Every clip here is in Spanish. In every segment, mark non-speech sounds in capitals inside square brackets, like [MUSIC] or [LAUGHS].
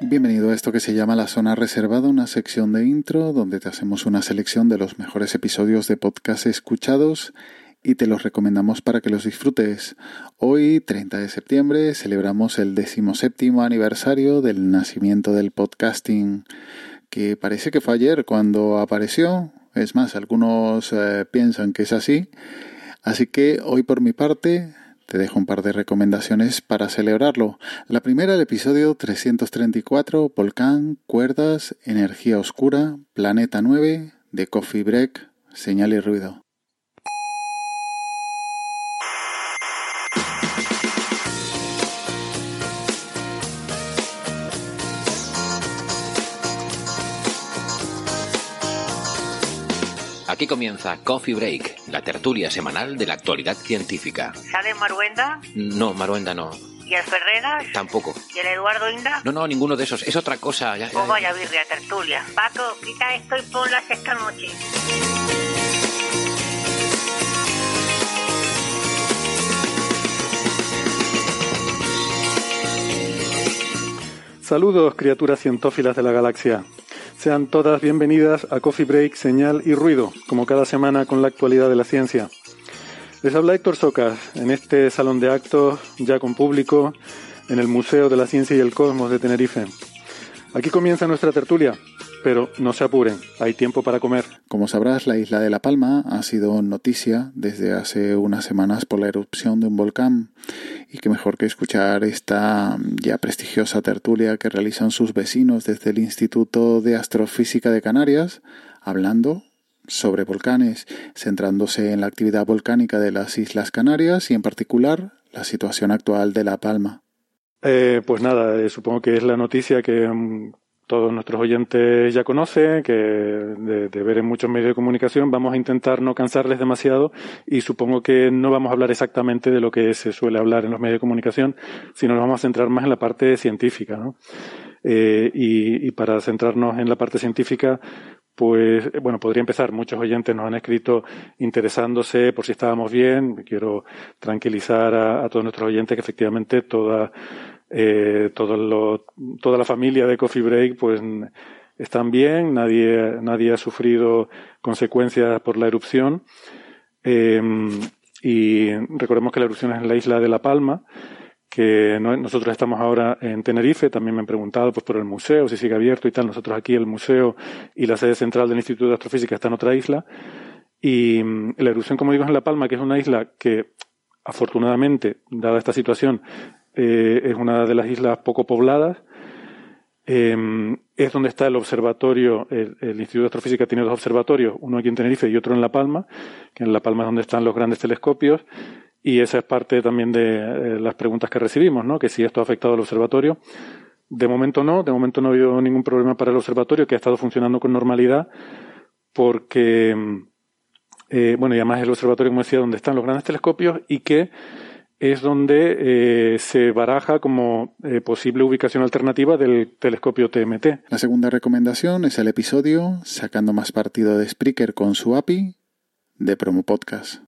Bienvenido a esto que se llama La Zona Reservada, una sección de intro donde te hacemos una selección de los mejores episodios de podcast escuchados y te los recomendamos para que los disfrutes. Hoy, 30 de septiembre, celebramos el decimoséptimo aniversario del nacimiento del podcasting, que parece que fue ayer cuando apareció. Es más, algunos eh, piensan que es así. Así que hoy por mi parte te dejo un par de recomendaciones para celebrarlo. La primera, el episodio 334, Volcán, Cuerdas, Energía Oscura, Planeta 9, de Coffee Break, Señal y Ruido. Aquí comienza Coffee Break, la tertulia semanal de la actualidad científica. ¿Sale Maruenda? No, Maruenda no. ¿Y el Ferreras? Tampoco. ¿Y el Eduardo Inda? No, no, ninguno de esos. Es otra cosa. Ya, ya, Pues vaya birria, tertulia. Paco, quita esto y ponlas esta noche. Saludos, criaturas cientófilas de la galaxia. Sean todas bienvenidas a Coffee Break, Señal y Ruido, como cada semana con la actualidad de la ciencia. Les habla Héctor Socas, en este salón de actos, ya con público, en el Museo de la Ciencia y el Cosmos de Tenerife. Aquí comienza nuestra tertulia, pero no se apuren, hay tiempo para comer. Como sabrás, la isla de La Palma ha sido noticia desde hace unas semanas por la erupción de un volcán y qué mejor que escuchar esta ya prestigiosa tertulia que realizan sus vecinos desde el Instituto de Astrofísica de Canarias, hablando sobre volcanes, centrándose en la actividad volcánica de las Islas Canarias y en particular la situación actual de La Palma. Eh, pues nada, eh, supongo que es la noticia que mm, todos nuestros oyentes ya conocen, que de, de ver en muchos medios de comunicación vamos a intentar no cansarles demasiado y supongo que no vamos a hablar exactamente de lo que se suele hablar en los medios de comunicación, sino nos vamos a centrar más en la parte científica, ¿no? Eh, y, y para centrarnos en la parte científica, pues eh, bueno, podría empezar. Muchos oyentes nos han escrito interesándose por si estábamos bien. Quiero tranquilizar a, a todos nuestros oyentes que efectivamente toda, eh, toda la familia de Coffee Break pues están bien, nadie, nadie ha sufrido consecuencias por la erupción. Eh, y recordemos que la erupción es en la isla de La Palma, que no- nosotros estamos ahora en Tenerife, también me han preguntado pues, por el museo, si sigue abierto y tal. Nosotros aquí, el museo y la sede central del Instituto de Astrofísica está en otra isla. Y mm, la erupción, como digo, es en La Palma, que es una isla que, afortunadamente, dada esta situación, eh, es una de las islas poco pobladas. Eh, es donde está el observatorio, el, Instituto de Astrofísica tiene dos observatorios, uno aquí en Tenerife y otro en La Palma, que en La Palma es donde están los grandes telescopios, y esa es parte también de eh, las preguntas que recibimos, ¿no? Que si esto ha afectado al observatorio. De momento no, de momento no ha habido ningún problema para el observatorio, que ha estado funcionando con normalidad, porque, eh, bueno, y además el observatorio, como decía, donde están los grandes telescopios y que es donde eh, se baraja como eh, posible ubicación alternativa del telescopio TMT. La segunda recomendación es el episodio Sacando más partido de Spreaker con su API de Promo Podcast.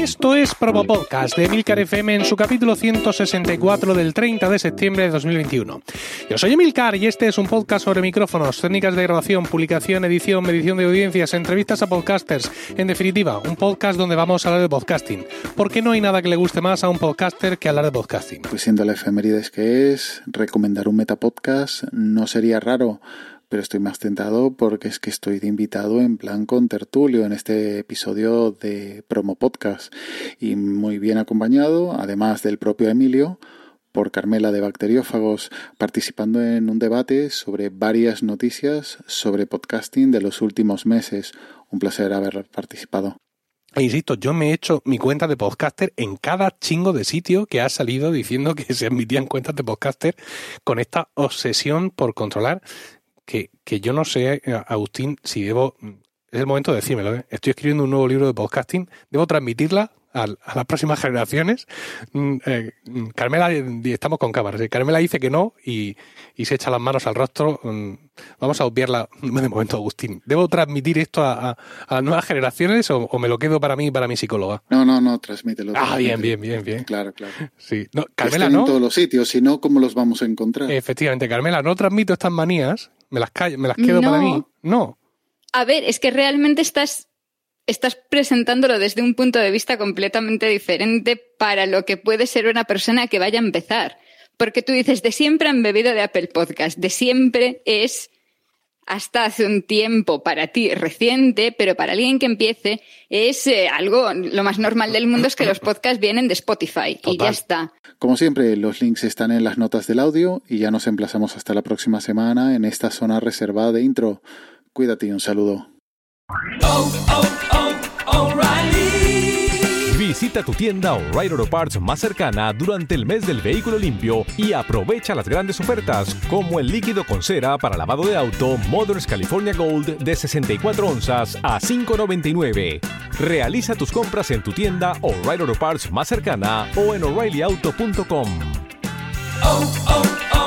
Esto es Promo Podcast de Emilcar FM en su capítulo 164 del 30 de septiembre de 2021. Yo soy Emilcar y este es un podcast sobre micrófonos, técnicas de grabación, publicación, edición, medición de audiencias, entrevistas a podcasters. En definitiva, un podcast donde vamos a hablar de podcasting. Porque no hay nada que le guste más a un podcaster que hablar de podcasting. Pues siendo la efemérides que es, recomendar un metapodcast no sería raro, pero estoy más tentado porque es que estoy de invitado en plan con tertulio en este episodio de Promo Podcast y muy bien acompañado, además del propio Emilio, por Carmela de Bacteriófagos, participando en un debate sobre varias noticias sobre podcasting de los últimos meses. Un placer haber participado. E insisto, yo me he hecho mi cuenta de podcaster en cada chingo de sitio que ha salido diciendo que se admitían cuentas de podcaster con esta obsesión por controlar que, que yo no sé, Agustín, si debo... Es el momento de decírmelo. ¿eh? Estoy escribiendo un nuevo libro de podcasting. ¿Debo transmitirla a, las próximas [LAUGHS] generaciones. Mm, eh, Carmela, estamos con cámaras. Carmela dice que no y, se echa las manos al rostro. Mm, vamos a obviarla de momento, Agustín. ¿Debo transmitir esto a, las nuevas generaciones o, me lo quedo para mí y para mi psicóloga? No, no, no, transmítelo. Ah, bien, bien, bien, bien. Claro, claro. Sí. No, Carmela, no. en todos los sitios, si no, ¿cómo los vamos a encontrar? Efectivamente, Carmela, no transmito estas manías, me las, me las quedo para mí. No. A ver, es que realmente estás estás presentándolo desde un punto de vista completamente diferente para lo que puede ser una persona que vaya a empezar. Porque tú dices, de siempre han bebido de Apple Podcast, de siempre es hasta hace un tiempo para ti reciente, pero para alguien que empiece es eh, algo, lo más normal del mundo es que los [LAUGHS] podcasts vienen de Spotify y ya está. Como siempre, los links están en las notas del audio y ya nos emplazamos hasta la próxima semana en esta zona reservada de intro. Cuídate y un saludo. Visita tu tienda O'Reilly Auto Parts más cercana durante el mes del vehículo limpio y aprovecha las grandes ofertas como el líquido con cera para lavado de auto Mothers California Gold de 64 onzas a 5.99. Realiza tus compras en tu tienda O'Reilly Auto Parts más cercana o en o'ReillyAuto.com. Oh, oh, oh.